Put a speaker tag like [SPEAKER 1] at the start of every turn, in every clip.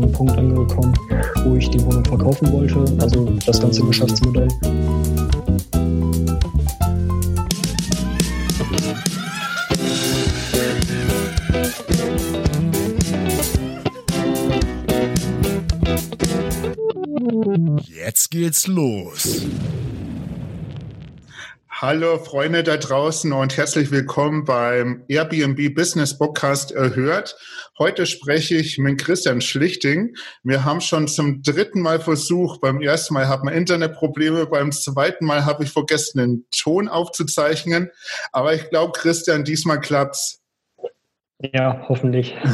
[SPEAKER 1] dem Punkt angekommen, wo ich die Wohnung verkaufen wollte, also das ganze Geschäftsmodell.
[SPEAKER 2] Jetzt geht's los.
[SPEAKER 3] Hallo Freunde da draußen und herzlich willkommen beim Airbnb Business Podcast erhört. Heute spreche ich mit Christian Schlichting. Wir haben schon zum dritten Mal versucht. Beim ersten Mal hatten wir Internetprobleme, beim zweiten Mal habe ich vergessen, den Ton aufzuzeichnen. Aber ich glaube, Christian, diesmal klappt's.
[SPEAKER 1] Ja, hoffentlich.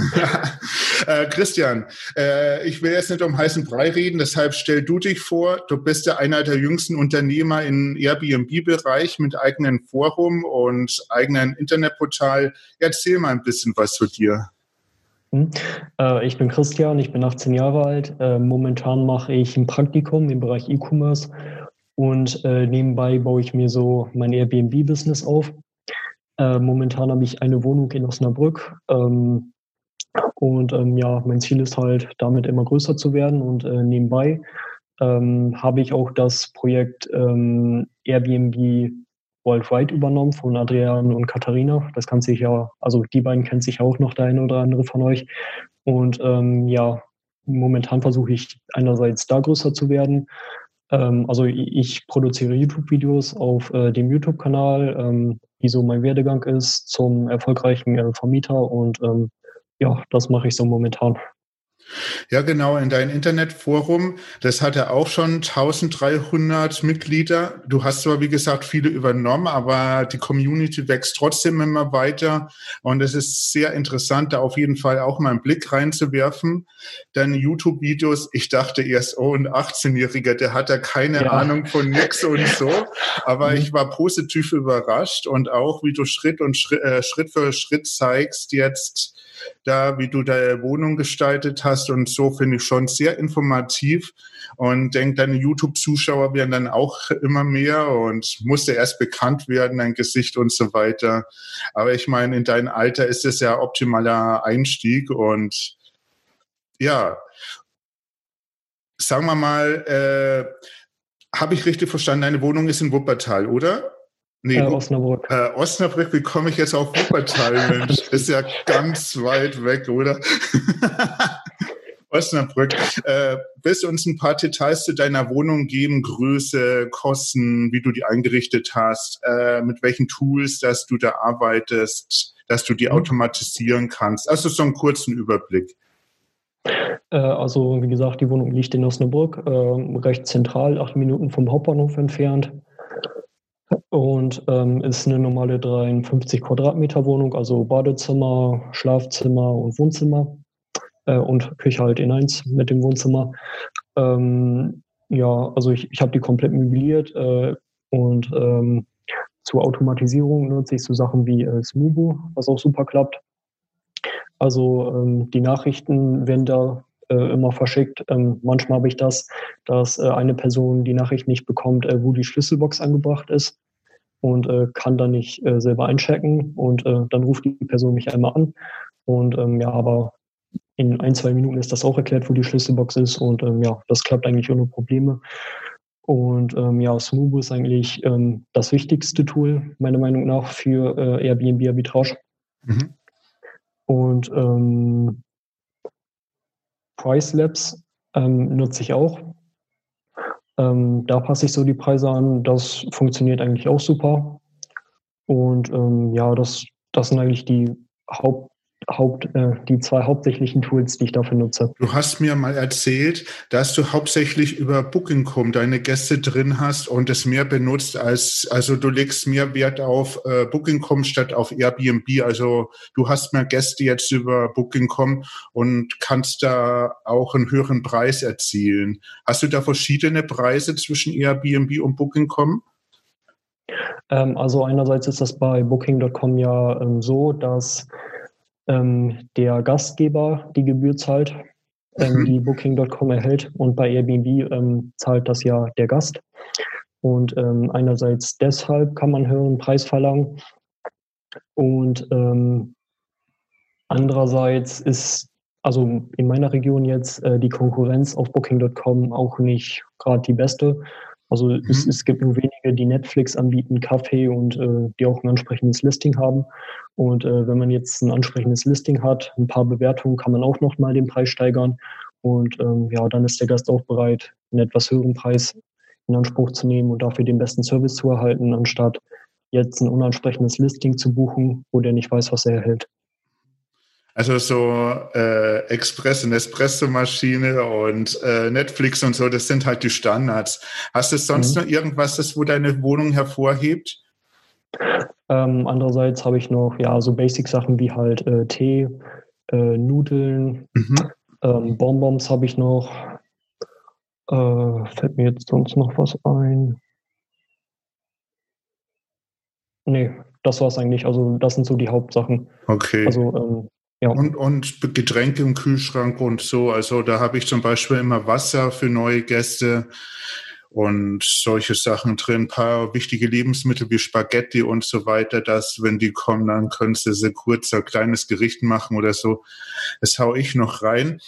[SPEAKER 3] äh, Christian, äh, ich will jetzt nicht um heißen Brei reden, deshalb stell du dich vor. Du bist ja einer der jüngsten Unternehmer im Airbnb-Bereich mit eigenem Forum und eigenem Internetportal. Erzähl mal ein bisschen was zu dir.
[SPEAKER 1] Hm. Äh, ich bin Christian, ich bin 18 Jahre alt. Äh, momentan mache ich ein Praktikum im Bereich E-Commerce und äh, nebenbei baue ich mir so mein Airbnb-Business auf. Momentan habe ich eine Wohnung in Osnabrück. Ähm, und ähm, ja, mein Ziel ist halt, damit immer größer zu werden. Und äh, nebenbei ähm, habe ich auch das Projekt ähm, Airbnb Worldwide übernommen von Adrian und Katharina. Das kann sich ja, also die beiden kennt sich auch noch der eine oder andere von euch. Und ähm, ja, momentan versuche ich einerseits da größer zu werden. Ähm, also ich produziere YouTube-Videos auf äh, dem YouTube-Kanal, ähm, wie so mein Werdegang ist zum erfolgreichen äh, Vermieter und ähm, ja, das mache ich so momentan.
[SPEAKER 3] Ja, genau, in dein Internetforum, das hat ja auch schon 1300 Mitglieder. Du hast zwar, wie gesagt, viele übernommen, aber die Community wächst trotzdem immer weiter. Und es ist sehr interessant, da auf jeden Fall auch mal einen Blick reinzuwerfen. Deine YouTube-Videos, ich dachte erst, oh, ein 18-Jähriger, der hat ja keine ja. Ahnung von nix und so. Aber mhm. ich war positiv überrascht und auch, wie du Schritt und Schritt, äh, Schritt für Schritt zeigst jetzt, da, wie du deine Wohnung gestaltet hast und so finde ich schon sehr informativ und denke, deine YouTube-Zuschauer werden dann auch immer mehr und musste erst bekannt werden, dein Gesicht und so weiter. Aber ich meine, in deinem Alter ist es ja optimaler Einstieg und ja, sagen wir mal, äh, habe ich richtig verstanden, deine Wohnung ist in Wuppertal, oder?
[SPEAKER 1] Nee, äh, Osnabrück.
[SPEAKER 3] Äh, Osnabrück, wie komme ich jetzt auf Wuppertal, Mensch? Ist ja ganz weit weg, oder? Osnabrück. Äh, willst du uns ein paar Details zu deiner Wohnung geben? Größe, Kosten, wie du die eingerichtet hast, äh, mit welchen Tools, dass du da arbeitest, dass du die mhm. automatisieren kannst? Also so einen kurzen Überblick.
[SPEAKER 1] Äh, also wie gesagt, die Wohnung liegt in Osnabrück, äh, recht zentral, acht Minuten vom Hauptbahnhof entfernt und ähm, ist eine normale 53 Quadratmeter Wohnung, also Badezimmer, Schlafzimmer und Wohnzimmer äh, und Küche halt in eins mit dem Wohnzimmer. Ähm, ja, also ich, ich habe die komplett möbliert äh, und ähm, zur Automatisierung nutze ich so Sachen wie äh, Smubo, was auch super klappt. Also ähm, die Nachrichten werden da äh, immer verschickt. Ähm, manchmal habe ich das, dass äh, eine Person die Nachricht nicht bekommt, äh, wo die Schlüsselbox angebracht ist und äh, kann dann nicht äh, selber einchecken und äh, dann ruft die Person mich einmal an und ähm, ja, aber in ein, zwei Minuten ist das auch erklärt, wo die Schlüsselbox ist und ähm, ja, das klappt eigentlich ohne Probleme. Und ähm, ja, Smoobo ist eigentlich ähm, das wichtigste Tool, meiner Meinung nach, für äh, Airbnb Arbitrage. Mhm. Und ähm, Price Labs ähm, nutze ich auch. Ähm, da passe ich so die Preise an. Das funktioniert eigentlich auch super. Und ähm, ja, das, das sind eigentlich die Haupt, Haupt, äh, die zwei hauptsächlichen Tools, die ich dafür nutze.
[SPEAKER 3] Du hast mir mal erzählt, dass du hauptsächlich über Booking.com deine Gäste drin hast und es mehr benutzt als, also du legst mehr Wert auf äh, Booking.com statt auf Airbnb. Also du hast mehr Gäste jetzt über Booking.com und kannst da auch einen höheren Preis erzielen. Hast du da verschiedene Preise zwischen Airbnb und Booking.com?
[SPEAKER 1] Ähm, also einerseits ist das bei Booking.com ja ähm, so, dass ähm, der Gastgeber die Gebühr zahlt, ähm, mhm. die Booking.com erhält und bei Airbnb ähm, zahlt das ja der Gast. Und ähm, einerseits deshalb kann man höheren Preis verlangen und ähm, andererseits ist also in meiner Region jetzt äh, die Konkurrenz auf Booking.com auch nicht gerade die beste. Also mhm. es, es, gibt nur wenige, die Netflix anbieten, Kaffee und äh, die auch ein entsprechendes Listing haben. Und äh, wenn man jetzt ein ansprechendes Listing hat, ein paar Bewertungen, kann man auch nochmal den Preis steigern. Und ähm, ja, dann ist der Gast auch bereit, einen etwas höheren Preis in Anspruch zu nehmen und dafür den besten Service zu erhalten, anstatt jetzt ein unansprechendes Listing zu buchen, wo der nicht weiß, was er erhält.
[SPEAKER 3] Also so äh, Express- und Espresso-Maschine und äh, Netflix und so, das sind halt die Standards. Hast du sonst mhm. noch irgendwas, das wo deine Wohnung hervorhebt?
[SPEAKER 1] Ähm, andererseits habe ich noch ja so Basic-Sachen wie halt äh, Tee, äh, Nudeln, mhm. ähm, Bonbons habe ich noch. Äh, fällt mir jetzt sonst noch was ein? Nee, das war es eigentlich. Also das sind so die Hauptsachen.
[SPEAKER 3] Okay.
[SPEAKER 1] Also ähm,
[SPEAKER 3] ja. Und, und Getränke im Kühlschrank und so. Also da habe ich zum Beispiel immer Wasser für neue Gäste und solche Sachen drin. Ein paar wichtige Lebensmittel wie Spaghetti und so weiter, dass, wenn die kommen, dann können sie so kurz ein kleines Gericht machen oder so. Das hau ich noch rein.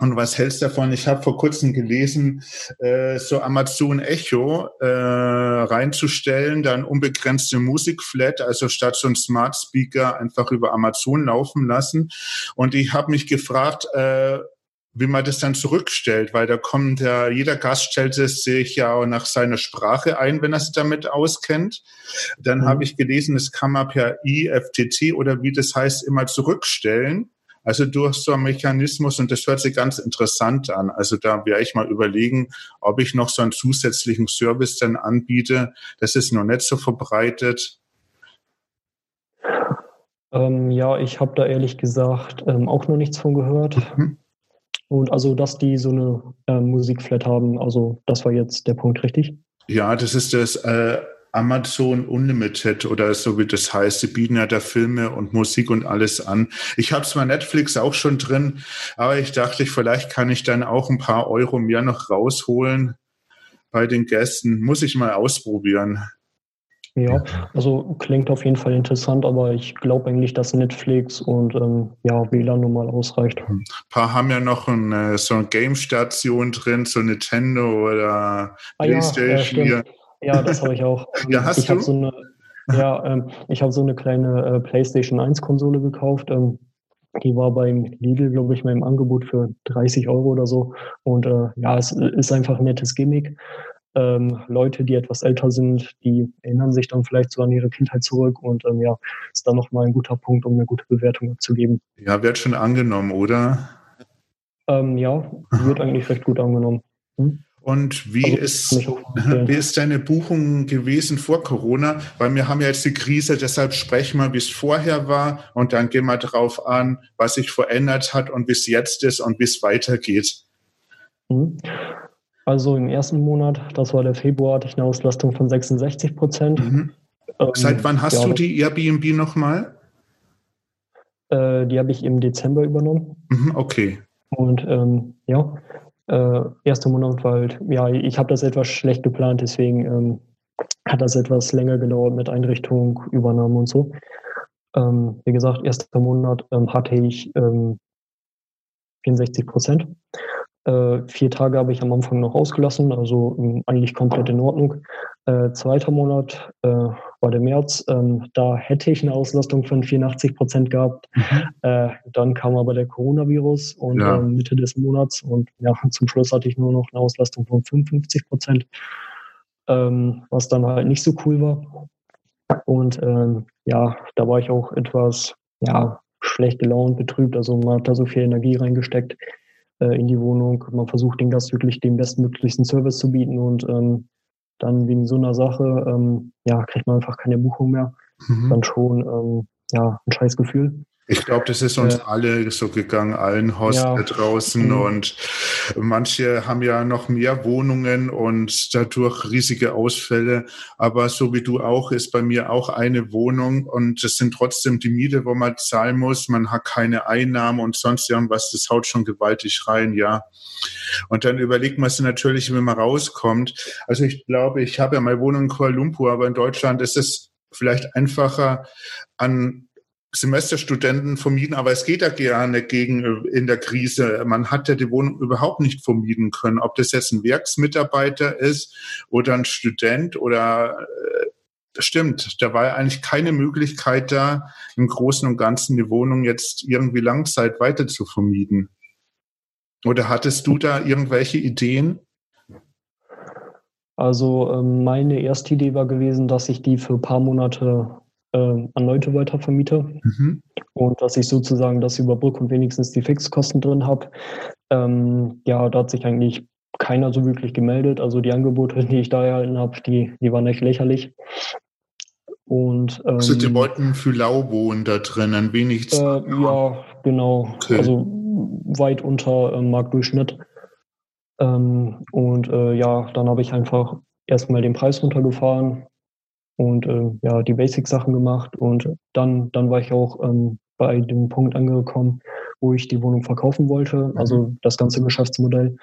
[SPEAKER 3] Und was hältst du davon? Ich habe vor kurzem gelesen, äh, so Amazon Echo äh, reinzustellen, dann unbegrenzte Musikflat, also statt so ein Smart Speaker einfach über Amazon laufen lassen. Und ich habe mich gefragt, äh, wie man das dann zurückstellt, weil da kommt ja, jeder Gast stellt es sich ja nach seiner Sprache ein, wenn er sich damit auskennt. Dann mhm. habe ich gelesen, das kann man per IFTT oder wie das heißt immer zurückstellen. Also durch so einen Mechanismus, und das hört sich ganz interessant an. Also da werde ich mal überlegen, ob ich noch so einen zusätzlichen Service dann anbiete. Das ist noch nicht so verbreitet.
[SPEAKER 1] Ähm, ja, ich habe da ehrlich gesagt ähm, auch noch nichts von gehört. Mhm. Und also, dass die so eine äh, Musikflat haben, also das war jetzt der Punkt, richtig?
[SPEAKER 3] Ja, das ist das äh, Amazon Unlimited oder so wie das heißt. Sie bieten ja da Filme und Musik und alles an. Ich habe zwar Netflix auch schon drin, aber ich dachte, vielleicht kann ich dann auch ein paar Euro mehr noch rausholen bei den Gästen. Muss ich mal ausprobieren.
[SPEAKER 1] Ja, also klingt auf jeden Fall interessant, aber ich glaube eigentlich, dass Netflix und ähm, ja, WLAN nun mal ausreicht.
[SPEAKER 3] Ein paar haben ja noch ein, so eine Game-Station drin, so Nintendo oder ah, Playstation.
[SPEAKER 1] Ja, ja, das habe ich auch.
[SPEAKER 3] ja, hast
[SPEAKER 1] ich
[SPEAKER 3] du?
[SPEAKER 1] So eine, ja, ähm, ich habe so eine kleine äh, PlayStation 1 Konsole gekauft. Ähm, die war beim Lidl, glaube ich, mal im Angebot für 30 Euro oder so. Und äh, ja, es ist einfach ein nettes Gimmick. Ähm, Leute, die etwas älter sind, die erinnern sich dann vielleicht so an ihre Kindheit zurück und ähm, ja, ist dann nochmal ein guter Punkt, um eine gute Bewertung abzugeben.
[SPEAKER 3] Ja, wird schon angenommen, oder?
[SPEAKER 1] Ähm, ja, wird eigentlich recht gut angenommen. Hm?
[SPEAKER 3] Und wie, also, ist, wie ist deine Buchung gewesen vor Corona? Weil wir haben ja jetzt die Krise, deshalb sprechen wir, wie es vorher war und dann gehen wir darauf an, was sich verändert hat und wie es jetzt ist und wie es weitergeht.
[SPEAKER 1] Mhm. Also im ersten Monat, das war der Februar, hatte ich eine Auslastung von 66 Prozent. Mhm.
[SPEAKER 3] Ähm, Seit wann hast ja, du die Airbnb nochmal?
[SPEAKER 1] Äh, die habe ich im Dezember übernommen.
[SPEAKER 3] Mhm, okay.
[SPEAKER 1] Und ähm, ja, äh, erster Monat war halt, ja, ich habe das etwas schlecht geplant, deswegen ähm, hat das etwas länger gedauert mit Einrichtung, Übernahme und so. Ähm, wie gesagt, erster Monat ähm, hatte ich 64 ähm, Prozent. Äh, vier Tage habe ich am Anfang noch ausgelassen, also ähm, eigentlich komplett in Ordnung. Äh, zweiter Monat äh, war der März. Ähm, da hätte ich eine Auslastung von 84 Prozent gehabt. Mhm. Äh, dann kam aber der Coronavirus und ja. Ähm, Mitte des Monats und ja, zum Schluss hatte ich nur noch eine Auslastung von 55 Prozent, ähm, was dann halt nicht so cool war. Und ähm, ja, da war ich auch etwas ja, schlecht gelaunt, betrübt. Also man hat da so viel Energie reingesteckt äh, in die Wohnung. Man versucht den Gast wirklich den bestmöglichsten Service zu bieten und ähm, dann wegen so einer Sache, ähm, ja, kriegt man einfach keine Buchung mehr. Mhm. Dann schon, ähm, ja, ein scheiß Gefühl.
[SPEAKER 3] Ich glaube, das ist uns äh, alle so gegangen, allen Hosts ja. draußen. Mhm. Und manche haben ja noch mehr Wohnungen und dadurch riesige Ausfälle. Aber so wie du auch, ist bei mir auch eine Wohnung und es sind trotzdem die Miete, wo man zahlen muss. Man hat keine Einnahmen und sonst irgendwas. Das haut schon gewaltig rein, ja. Und dann überlegt man sich natürlich, wenn man rauskommt. Also ich glaube, ich habe ja meine Wohnung in Kuala Lumpur, aber in Deutschland ist es vielleicht einfacher, an Semesterstudenten vermieden, aber es geht ja gerne gegen in der Krise. Man hat ja die Wohnung überhaupt nicht vermieden können, ob das jetzt ein Werksmitarbeiter ist oder ein Student oder äh, stimmt, da war ja eigentlich keine Möglichkeit da, im Großen und Ganzen die Wohnung jetzt irgendwie Langzeit weiter zu vermieden. Oder hattest du da irgendwelche Ideen?
[SPEAKER 1] Also ähm, meine erste Idee war gewesen, dass ich die für ein paar Monate äh, an Leute weiter vermiete mhm. und dass ich sozusagen das überbrücke und wenigstens die Fixkosten drin habe. Ähm, ja, da hat sich eigentlich keiner so wirklich gemeldet. Also die Angebote, die ich da erhalten habe, die, die waren echt lächerlich. Und,
[SPEAKER 3] ähm, also die wollten für Lau wohnen da drin, ein wenig.
[SPEAKER 1] Äh, ja, genau. Okay. Also weit unter äh, Marktdurchschnitt. Ähm, und äh, ja, dann habe ich einfach erstmal den Preis runtergefahren und äh, ja, die Basic-Sachen gemacht. Und dann, dann war ich auch ähm, bei dem Punkt angekommen, wo ich die Wohnung verkaufen wollte, also mhm. das ganze Geschäftsmodell.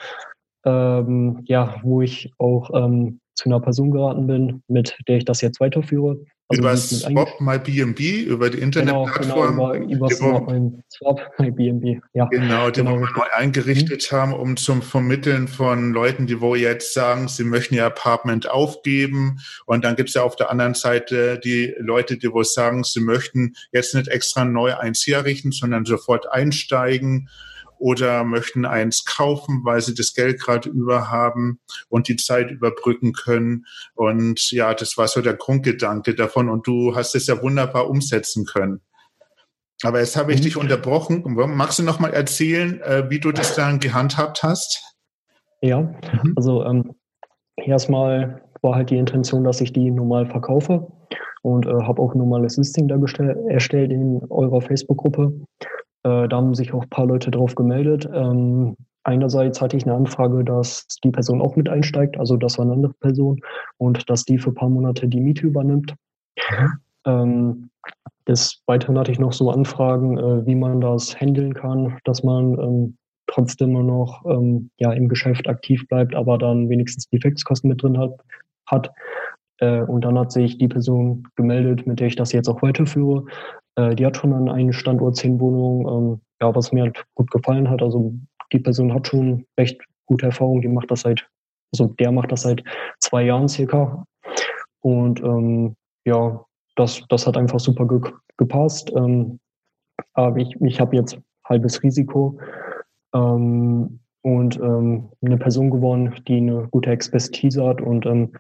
[SPEAKER 1] Ähm, ja, wo ich auch ähm, zu einer Person geraten bin, mit der ich das jetzt weiterführe.
[SPEAKER 3] Also über Swap My BNB, über die Internetplattform.
[SPEAKER 1] Genau, genau, über, über Swap My BNB, ja.
[SPEAKER 3] Genau, die genau. wir neu eingerichtet mhm. haben, um zum Vermitteln von Leuten, die wo jetzt sagen, sie möchten ihr Apartment aufgeben. Und dann gibt es ja auf der anderen Seite die Leute, die wo sagen, sie möchten jetzt nicht extra neu eins herrichten, sondern sofort einsteigen oder möchten eins kaufen, weil sie das Geld gerade über haben und die Zeit überbrücken können. Und ja, das war so der Grundgedanke davon. Und du hast es ja wunderbar umsetzen können. Aber jetzt habe ich mhm. dich unterbrochen. Magst du noch mal erzählen, äh, wie du das dann gehandhabt hast?
[SPEAKER 1] Ja, mhm. also ähm, erstmal war halt die Intention, dass ich die normal verkaufe und äh, habe auch ein normales Listing da erstellt in eurer Facebook-Gruppe. Äh, da haben sich auch ein paar Leute drauf gemeldet. Ähm, einerseits hatte ich eine Anfrage, dass die Person auch mit einsteigt, also das war eine andere Person, und dass die für ein paar Monate die Miete übernimmt. Mhm. Ähm, des Weiteren hatte ich noch so Anfragen, äh, wie man das handeln kann, dass man ähm, trotzdem immer noch ähm, ja, im Geschäft aktiv bleibt, aber dann wenigstens die Fixkosten mit drin hat. hat. Äh, und dann hat sich die Person gemeldet, mit der ich das jetzt auch weiterführe. Äh, die hat schon an einem Standort zehn Wohnungen, ähm, ja, was mir halt gut gefallen hat. Also die Person hat schon recht gute Erfahrung, die macht das seit, also der macht das seit zwei Jahren circa. Und ähm, ja, das, das hat einfach super ge gepasst. Ähm, aber ich, ich habe jetzt halbes Risiko ähm, und ähm, eine Person gewonnen, die eine gute Expertise hat und ähm,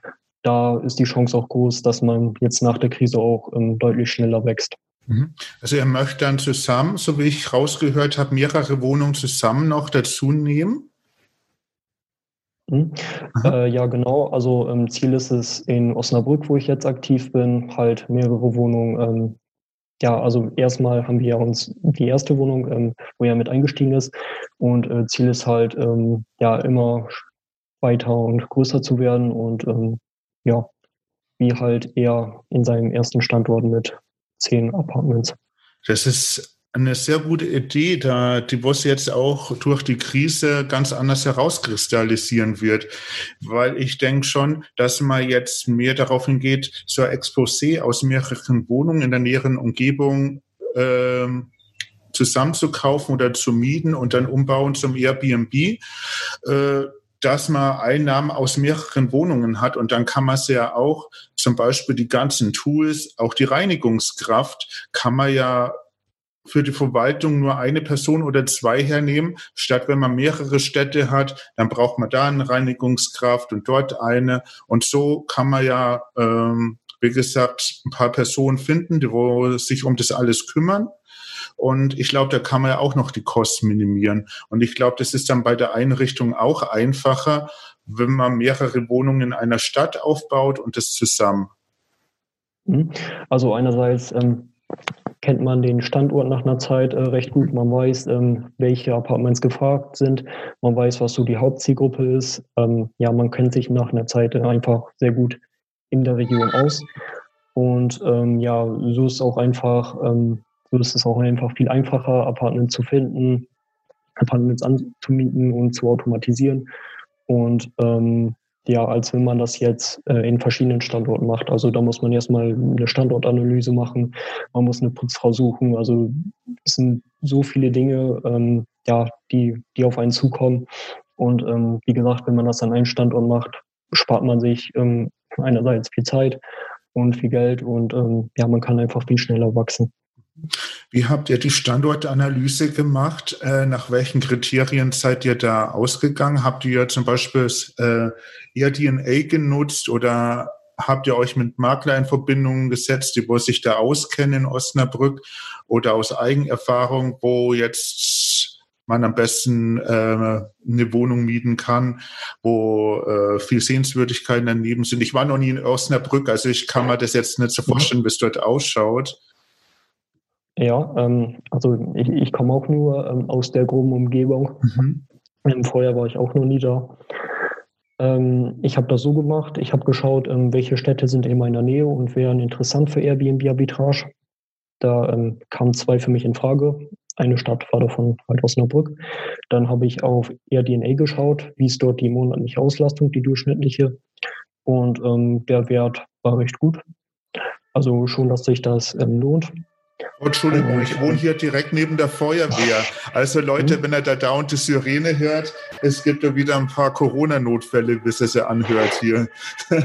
[SPEAKER 1] da ist die Chance auch groß, dass man jetzt nach der Krise auch ähm, deutlich schneller wächst.
[SPEAKER 3] Mhm. Also er möchte dann zusammen, so wie ich rausgehört habe, mehrere Wohnungen zusammen noch dazu nehmen?
[SPEAKER 1] Mhm. Äh, ja, genau. Also ähm, Ziel ist es in Osnabrück, wo ich jetzt aktiv bin, halt mehrere Wohnungen. Ähm, ja, also erstmal haben wir ja uns die erste Wohnung, ähm, wo er mit eingestiegen ist. Und äh, Ziel ist halt, ähm, ja, immer weiter und größer zu werden und ähm, ja, wie halt er in seinem ersten Standort mit zehn Apartments.
[SPEAKER 3] Das ist eine sehr gute Idee, da die Boss jetzt auch durch die Krise ganz anders herauskristallisieren wird, weil ich denke schon, dass man jetzt mehr darauf hingeht, so ein Exposé aus mehreren Wohnungen in der näheren Umgebung äh, zusammenzukaufen oder zu mieten und dann umbauen zum Airbnb. Äh, dass man Einnahmen aus mehreren Wohnungen hat und dann kann man es ja auch, zum Beispiel die ganzen Tools, auch die Reinigungskraft, kann man ja für die Verwaltung nur eine Person oder zwei hernehmen, statt wenn man mehrere Städte hat, dann braucht man da eine Reinigungskraft und dort eine. Und so kann man ja, ähm, wie gesagt, ein paar Personen finden, die sich um das alles kümmern. Und ich glaube, da kann man ja auch noch die Kosten minimieren. Und ich glaube, das ist dann bei der Einrichtung auch einfacher, wenn man mehrere Wohnungen in einer Stadt aufbaut und das zusammen.
[SPEAKER 1] Mhm. Also einerseits ähm, kennt man den Standort nach einer Zeit äh, recht gut. Man weiß, ähm, welche Apartments gefragt sind. Man weiß, was so die Hauptzielgruppe ist. Ähm, ja, man kennt sich nach einer Zeit einfach sehr gut in der Region aus. Und ähm, ja, so ist auch einfach ähm, so ist es auch einfach viel einfacher, Apartments zu finden, Apartments anzumieten und zu automatisieren. Und ähm, ja, als wenn man das jetzt äh, in verschiedenen Standorten macht. Also da muss man erstmal eine Standortanalyse machen, man muss eine Putzfrau suchen. Also es sind so viele Dinge, ähm, ja, die, die auf einen zukommen. Und ähm, wie gesagt, wenn man das an einen Standort macht, spart man sich ähm, einerseits viel Zeit und viel Geld und ähm, ja, man kann einfach viel schneller wachsen.
[SPEAKER 3] Wie habt ihr die Standortanalyse gemacht? Äh, nach welchen Kriterien seid ihr da ausgegangen? Habt ihr zum Beispiel äh, DNA genutzt oder habt ihr euch mit Makler in Verbindung gesetzt, die wo sich da auskennen in Osnabrück oder aus Eigenerfahrung, wo jetzt man am besten äh, eine Wohnung mieten kann, wo äh, viel Sehenswürdigkeiten daneben sind. Ich war noch nie in Osnabrück, also ich kann mir das jetzt nicht so mhm. vorstellen, wie es dort ausschaut.
[SPEAKER 1] Ja, ähm, also ich, ich komme auch nur ähm, aus der groben Umgebung. Mhm. Ähm, vorher war ich auch noch nie da. Ähm, ich habe das so gemacht, ich habe geschaut, ähm, welche Städte sind in meiner Nähe und wären interessant für Airbnb-Arbitrage. Da ähm, kamen zwei für mich in Frage. Eine Stadt war davon halt Osnabrück. Dann habe ich auf AirDNA geschaut, wie ist dort die monatliche Auslastung, die durchschnittliche. Und der Wert war recht gut. Also schon, dass sich das lohnt.
[SPEAKER 3] Entschuldigung, ich wohne hier direkt neben der Feuerwehr. Also Leute, wenn ihr da dauernd die Sirene hört, es gibt ja wieder ein paar Corona-Notfälle, bis es ja anhört hier.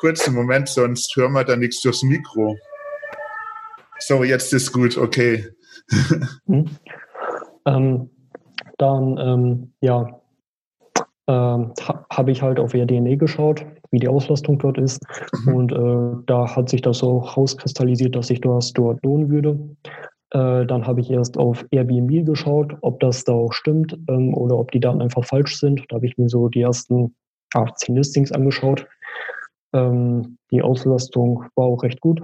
[SPEAKER 3] Kurzen Moment, sonst hören wir da nichts durchs Mikro. So, jetzt ist gut, okay.
[SPEAKER 1] mhm. ähm, dann, ähm, ja, ähm, habe ich halt auf RDNA geschaut, wie die Auslastung dort ist. Mhm. Und äh, da hat sich das so rauskristallisiert, dass ich das dort lohnen würde. Äh, dann habe ich erst auf Airbnb geschaut, ob das da auch stimmt ähm, oder ob die Daten einfach falsch sind. Da habe ich mir so die ersten 18 Listings angeschaut. Ähm, die Auslastung war auch recht gut.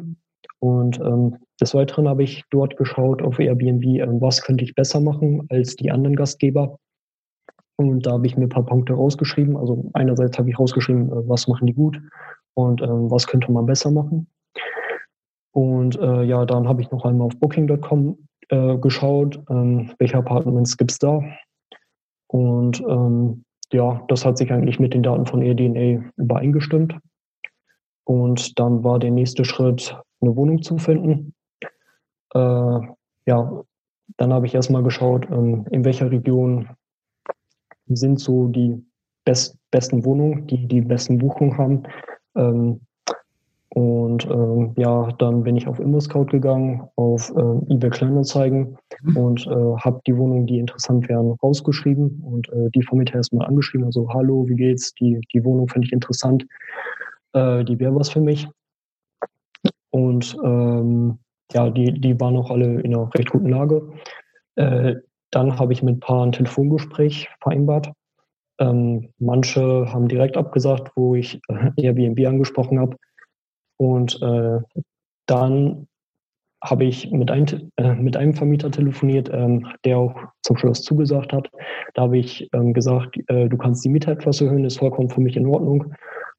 [SPEAKER 1] Und ähm, des Weiteren habe ich dort geschaut auf Airbnb, ähm, was könnte ich besser machen als die anderen Gastgeber. Und da habe ich mir ein paar Punkte rausgeschrieben. Also einerseits habe ich rausgeschrieben, äh, was machen die gut und ähm, was könnte man besser machen. Und äh, ja, dann habe ich noch einmal auf Booking.com äh, geschaut, ähm, welche Apartments gibt es da. Und ähm, ja, das hat sich eigentlich mit den Daten von AirDNA übereingestimmt. Und dann war der nächste Schritt, eine Wohnung zu finden. Äh, ja, dann habe ich erstmal geschaut, ähm, in welcher Region sind so die best, besten Wohnungen, die die besten Buchungen haben. Ähm, und ähm, ja, dann bin ich auf ImmoScout gegangen, auf äh, eBay Kleinanzeigen mhm. und äh, habe die Wohnungen, die interessant wären, rausgeschrieben und äh, die Vermieter erstmal angeschrieben. Also, hallo, wie geht's? Die, die Wohnung finde ich interessant. Äh, die wäre was für mich. Und ähm, ja, die, die waren auch alle in einer recht guten Lage. Dann habe ich mit ein paar ein Telefongespräch vereinbart. Ähm, manche haben direkt abgesagt, wo ich äh, Airbnb angesprochen habe. Und äh, dann habe ich mit, ein, äh, mit, einem Vermieter telefoniert, ähm, der auch zum Schluss zugesagt hat. Da habe ich ähm, gesagt, äh, du kannst die Miete etwas erhöhen, ist vollkommen für mich in Ordnung.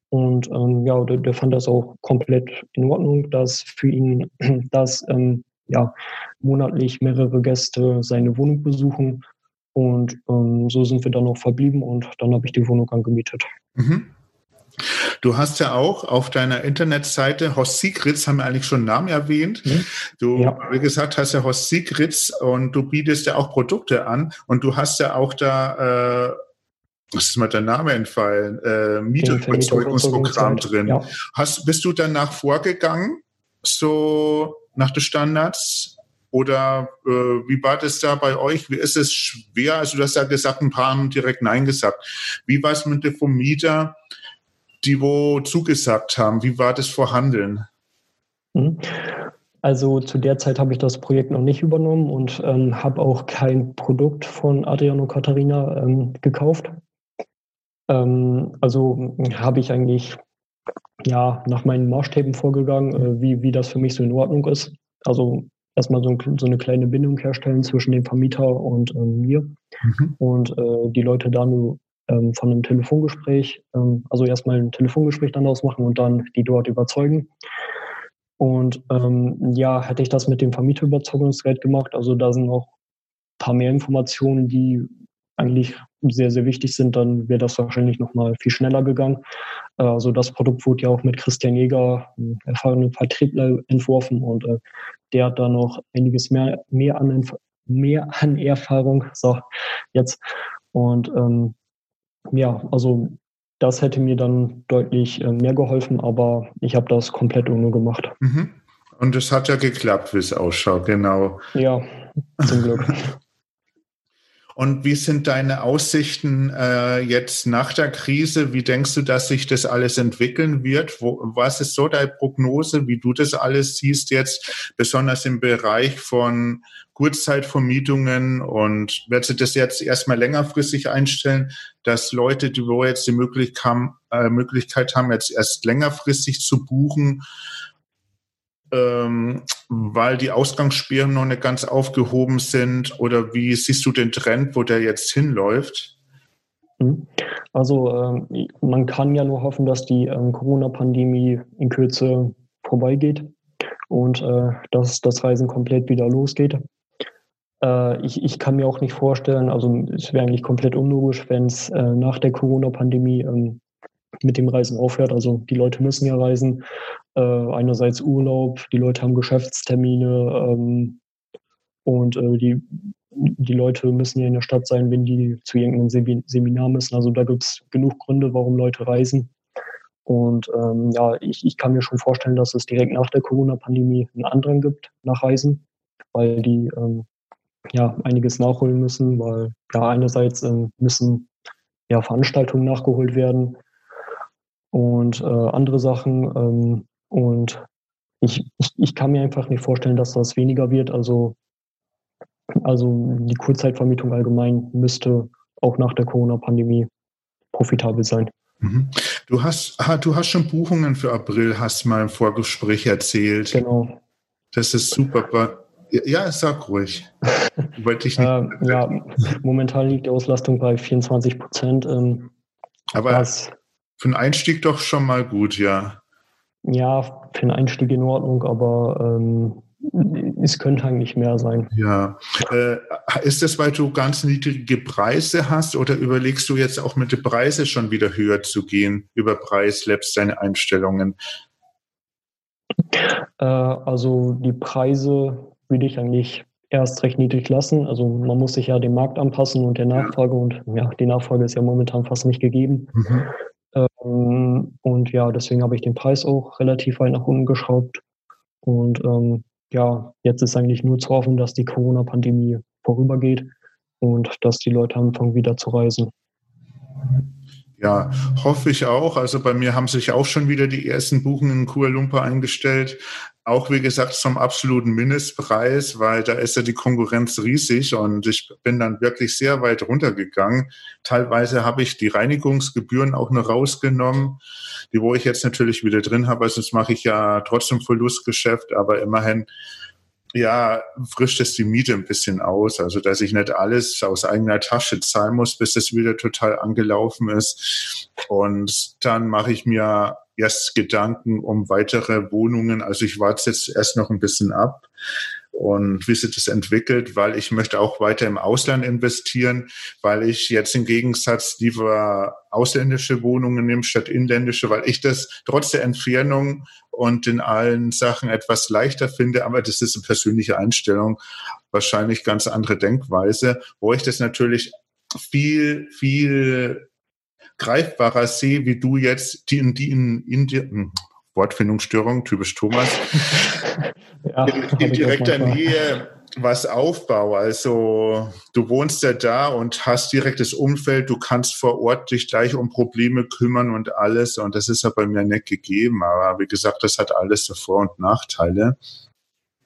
[SPEAKER 1] Und ähm, ja, der, der, fand das auch komplett in Ordnung, dass für ihn das ähm, ja, monatlich mehrere Gäste seine Wohnung besuchen. Und ähm, so sind wir dann auch verblieben und dann habe ich die Wohnung angemietet. Mhm.
[SPEAKER 3] Du hast ja auch auf deiner Internetseite Horst Sigritz, haben wir eigentlich schon einen Namen erwähnt. Mhm. Du, ja. wie gesagt, hast ja Horst Sigritz und du bietest ja auch Produkte an und du hast ja auch da, äh, was ist mal der Name entfallen, äh, Mieterüberzeugungsprogramm drin. Ja. Hast, bist du danach vorgegangen, so nach den Standards? Oder äh, wie war das da bei euch? Wie ist es schwer? Also du hast ja gesagt, ein paar haben direkt Nein gesagt. Wie war es mit den Vermieter, die wo zugesagt haben? Wie war das Vorhandeln?
[SPEAKER 1] Mhm. Also zu der Zeit habe ich das Projekt noch nicht übernommen und ähm, habe auch kein Produkt von Adriano Katharina ähm, gekauft. Ähm, also habe ich eigentlich ja, nach meinen Maßstäben vorgegangen, äh, wie, wie das für mich so in Ordnung ist. Also erstmal so, ein, so eine kleine Bindung herstellen zwischen dem Vermieter und ähm, mir. Mhm. Und äh, die Leute dann ähm, von einem Telefongespräch, ähm, also erstmal ein Telefongespräch dann ausmachen und dann die dort überzeugen. Und ähm, ja, hätte ich das mit dem Vermieterüberzeugungsgerät gemacht, also da sind noch ein paar mehr Informationen, die eigentlich sehr, sehr wichtig sind, dann wäre das wahrscheinlich nochmal viel schneller gegangen. Äh, also das Produkt wurde ja auch mit Christian Jäger, einem erfahrenen Vertriebler, entworfen und äh, der hat da noch einiges mehr, mehr an, mehr an Erfahrung, so jetzt. Und ähm, ja, also das hätte mir dann deutlich äh, mehr geholfen, aber ich habe das komplett ohne gemacht.
[SPEAKER 3] Mhm. Und es hat ja geklappt, wie es ausschaut, genau.
[SPEAKER 1] Ja, zum Glück.
[SPEAKER 3] Und wie sind deine Aussichten äh, jetzt nach der Krise? Wie denkst du, dass sich das alles entwickeln wird? Wo, was ist so deine Prognose, wie du das alles siehst jetzt, besonders im Bereich von Kurzzeitvermietungen? Und wird sich das jetzt erstmal längerfristig einstellen, dass Leute, die wo jetzt die Möglichkeit haben, äh, Möglichkeit haben, jetzt erst längerfristig zu buchen, ähm, weil die Ausgangssperren noch nicht ganz aufgehoben sind? Oder wie siehst du den Trend, wo der jetzt hinläuft?
[SPEAKER 1] Mhm. Also ähm, man kann ja nur hoffen, dass die ähm, Corona-Pandemie in Kürze vorbeigeht und äh, dass das Reisen komplett wieder losgeht. Äh, ich, ich kann mir auch nicht vorstellen, also es wäre eigentlich komplett unlogisch, wenn es äh, nach der Corona-Pandemie ähm, mit dem Reisen aufhört. Also die Leute müssen ja reisen. Äh, einerseits Urlaub, die Leute haben Geschäftstermine ähm, und äh, die, die Leute müssen ja in der Stadt sein, wenn die zu irgendeinem Seminar müssen. Also da gibt es genug Gründe, warum Leute reisen. Und ähm, ja, ich, ich kann mir schon vorstellen, dass es direkt nach der Corona-Pandemie einen anderen gibt nach Reisen, weil die ähm, ja einiges nachholen müssen, weil ja einerseits ähm, müssen ja Veranstaltungen nachgeholt werden, und äh, andere Sachen. Ähm, und ich, ich, ich kann mir einfach nicht vorstellen, dass das weniger wird. Also, also die Kurzzeitvermietung allgemein müsste auch nach der Corona-Pandemie profitabel sein.
[SPEAKER 3] Mhm. Du hast, du hast schon Buchungen für April, hast mal im Vorgespräch erzählt.
[SPEAKER 1] Genau.
[SPEAKER 3] Das ist super. Ja, sag ruhig.
[SPEAKER 1] Wollte ich nicht äh, ja, momentan liegt die Auslastung bei 24 Prozent. Ähm,
[SPEAKER 3] Aber was, für einen Einstieg doch schon mal gut, ja.
[SPEAKER 1] Ja, für einen Einstieg in Ordnung, aber ähm, es könnte eigentlich mehr sein.
[SPEAKER 3] Ja. Äh, ist das, weil du ganz niedrige Preise hast oder überlegst du jetzt auch mit den Preisen schon wieder höher zu gehen? Über Preislabs deine Einstellungen?
[SPEAKER 1] Äh, also die Preise würde ich eigentlich erst recht niedrig lassen. Also man muss sich ja dem Markt anpassen und der Nachfrage und ja, die Nachfrage ist ja momentan fast nicht gegeben. Mhm. Ähm, und ja, deswegen habe ich den Preis auch relativ weit nach unten geschraubt. Und ähm, ja, jetzt ist eigentlich nur zu hoffen, dass die Corona-Pandemie vorübergeht und dass die Leute anfangen wieder zu reisen.
[SPEAKER 3] Ja, hoffe ich auch. Also bei mir haben sich auch schon wieder die ersten Buchungen in Kuala Lumpur eingestellt. Auch wie gesagt zum absoluten Mindestpreis, weil da ist ja die Konkurrenz riesig und ich bin dann wirklich sehr weit runtergegangen. Teilweise habe ich die Reinigungsgebühren auch noch rausgenommen, die wo ich jetzt natürlich wieder drin habe. Also das mache ich ja trotzdem Verlustgeschäft, aber immerhin ja, frischt es die Miete ein bisschen aus. Also, dass ich nicht alles aus eigener Tasche zahlen muss, bis es wieder total angelaufen ist. Und dann mache ich mir erst Gedanken um weitere Wohnungen. Also ich warte jetzt erst noch ein bisschen ab und wie sich das entwickelt, weil ich möchte auch weiter im Ausland investieren, weil ich jetzt im Gegensatz lieber ausländische Wohnungen nehme statt inländische, weil ich das trotz der Entfernung und in allen Sachen etwas leichter finde, aber das ist eine persönliche Einstellung, wahrscheinlich ganz andere Denkweise, wo ich das natürlich viel, viel greifbarer sehe, wie du jetzt die in die in, in die, hm, Wortfindungsstörung, typisch Thomas, ja, in, in direkter Nähe was aufbaue. Also du wohnst ja da und hast direktes Umfeld, du kannst vor Ort dich gleich um Probleme kümmern und alles. Und das ist ja bei mir nicht gegeben. Aber wie gesagt, das hat alles so Vor- und Nachteile.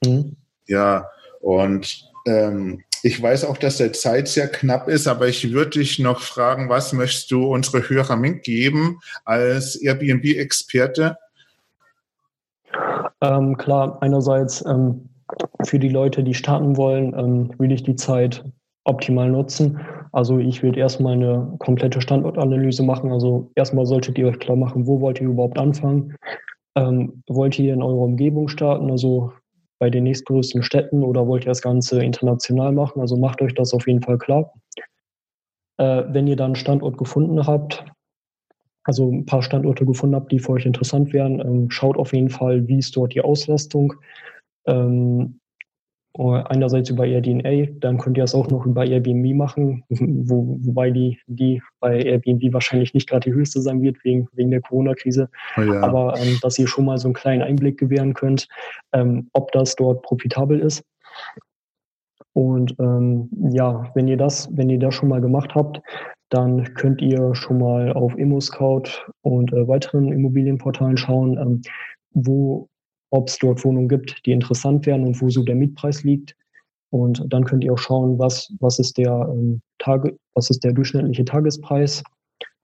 [SPEAKER 3] Mhm. Ja, und ähm, ich weiß auch, dass der Zeit sehr knapp ist, aber ich würde dich noch fragen, was möchtest du unsere Hörer mitgeben als Airbnb-Experte?
[SPEAKER 1] Ähm, klar, einerseits ähm, für die Leute, die starten wollen, ähm, will ich die Zeit optimal nutzen. Also ich würde erstmal eine komplette Standortanalyse machen. Also erstmal solltet ihr euch klar machen, wo wollt ihr überhaupt anfangen? Ähm, wollt ihr in eurer Umgebung starten? Also bei den nächstgrößten Städten oder wollt ihr das Ganze international machen? Also macht euch das auf jeden Fall klar. Äh, wenn ihr dann einen Standort gefunden habt, also ein paar Standorte gefunden habt, die für euch interessant wären, ähm, schaut auf jeden Fall, wie ist dort die Auslastung. Ähm, einerseits über Airbnb, dann könnt ihr es auch noch über Airbnb machen, wo, wobei die, die bei Airbnb wahrscheinlich nicht gerade die höchste sein wird wegen, wegen der Corona-Krise. Oh ja. Aber ähm, dass ihr schon mal so einen kleinen Einblick gewähren könnt, ähm, ob das dort profitabel ist. Und ähm, ja, wenn ihr das, wenn ihr das schon mal gemacht habt, dann könnt ihr schon mal auf ImmoScout und äh, weiteren Immobilienportalen schauen, ähm, wo ob es dort Wohnungen gibt, die interessant wären und wo so der Mietpreis liegt. Und dann könnt ihr auch schauen, was, was, ist, der, ähm, Tage, was ist der durchschnittliche Tagespreis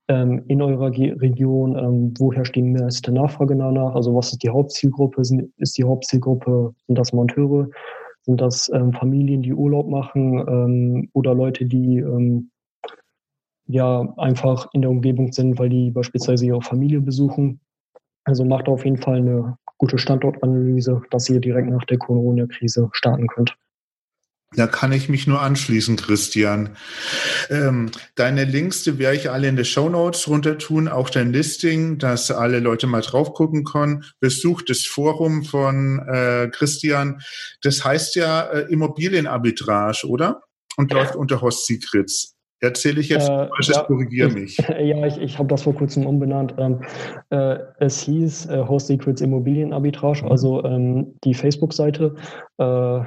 [SPEAKER 1] ähm, in eurer Ge Region, ähm, woher stehen meiste Nachfrage danach, also was ist die Hauptzielgruppe, sind, ist die Hauptzielgruppe, sind das Monteure, sind das ähm, Familien, die Urlaub machen ähm, oder Leute, die ähm, ja einfach in der Umgebung sind, weil die beispielsweise ihre Familie besuchen. Also macht auf jeden Fall eine gute Standortanalyse, dass ihr direkt nach der Corona-Krise starten könnt.
[SPEAKER 3] Da kann ich mich nur anschließen, Christian. Ähm, deine Links, die werde ich alle in die Show Notes runter tun, auch dein Listing, dass alle Leute mal drauf gucken können. Besucht das Forum von äh, Christian. Das heißt ja äh, Immobilienarbitrage, oder? Und läuft unter Host Secrets. Erzähle ich jetzt, äh, ja, korrigiere mich.
[SPEAKER 1] Ja, ich, ich habe das vor kurzem umbenannt. Ähm, äh, es hieß äh, Host Secrets Immobilienarbitrage, mhm. also ähm, die Facebook-Seite. Äh,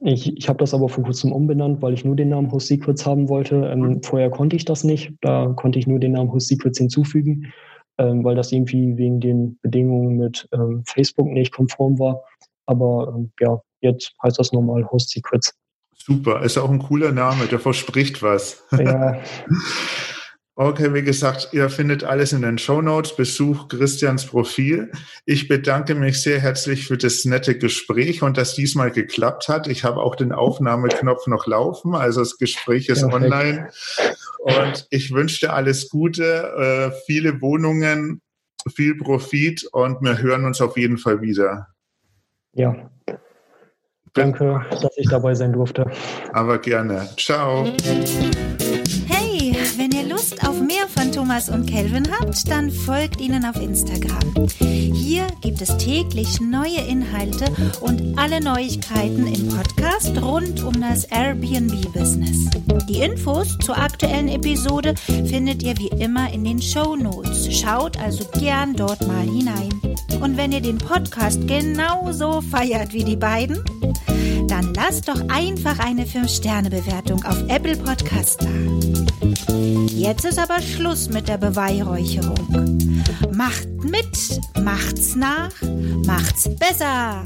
[SPEAKER 1] ich ich habe das aber vor kurzem umbenannt, weil ich nur den Namen Host Secrets haben wollte. Ähm, mhm. Vorher konnte ich das nicht. Da konnte ich nur den Namen Host Secrets hinzufügen, ähm, weil das irgendwie wegen den Bedingungen mit ähm, Facebook nicht konform war. Aber ähm, ja, jetzt heißt das normal Host Secrets.
[SPEAKER 3] Super, ist auch ein cooler Name, der verspricht was. Ja. Okay, wie gesagt, ihr findet alles in den Show Notes. Besucht Christians Profil. Ich bedanke mich sehr herzlich für das nette Gespräch und dass diesmal geklappt hat. Ich habe auch den Aufnahmeknopf noch laufen, also das Gespräch ist Perfekt. online. Und ich wünsche dir alles Gute, äh, viele Wohnungen, viel Profit und wir hören uns auf jeden Fall wieder.
[SPEAKER 1] Ja, Danke, dass ich dabei sein durfte.
[SPEAKER 3] Aber gerne. Ciao.
[SPEAKER 4] Hey, wenn ihr Lust auf mehr von Thomas und Kelvin habt, dann folgt ihnen auf Instagram. Hier gibt es täglich neue Inhalte und alle Neuigkeiten im Podcast rund um das Airbnb-Business. Die Infos zur aktuellen Episode findet ihr wie immer in den Show Notes. Schaut also gern dort mal hinein. Und wenn ihr den Podcast genauso feiert wie die beiden, dann lasst doch einfach eine 5-Sterne-Bewertung auf Apple Podcast da. Jetzt ist aber Schluss mit der Beweihräucherung. Macht mit, macht's nach, macht's besser.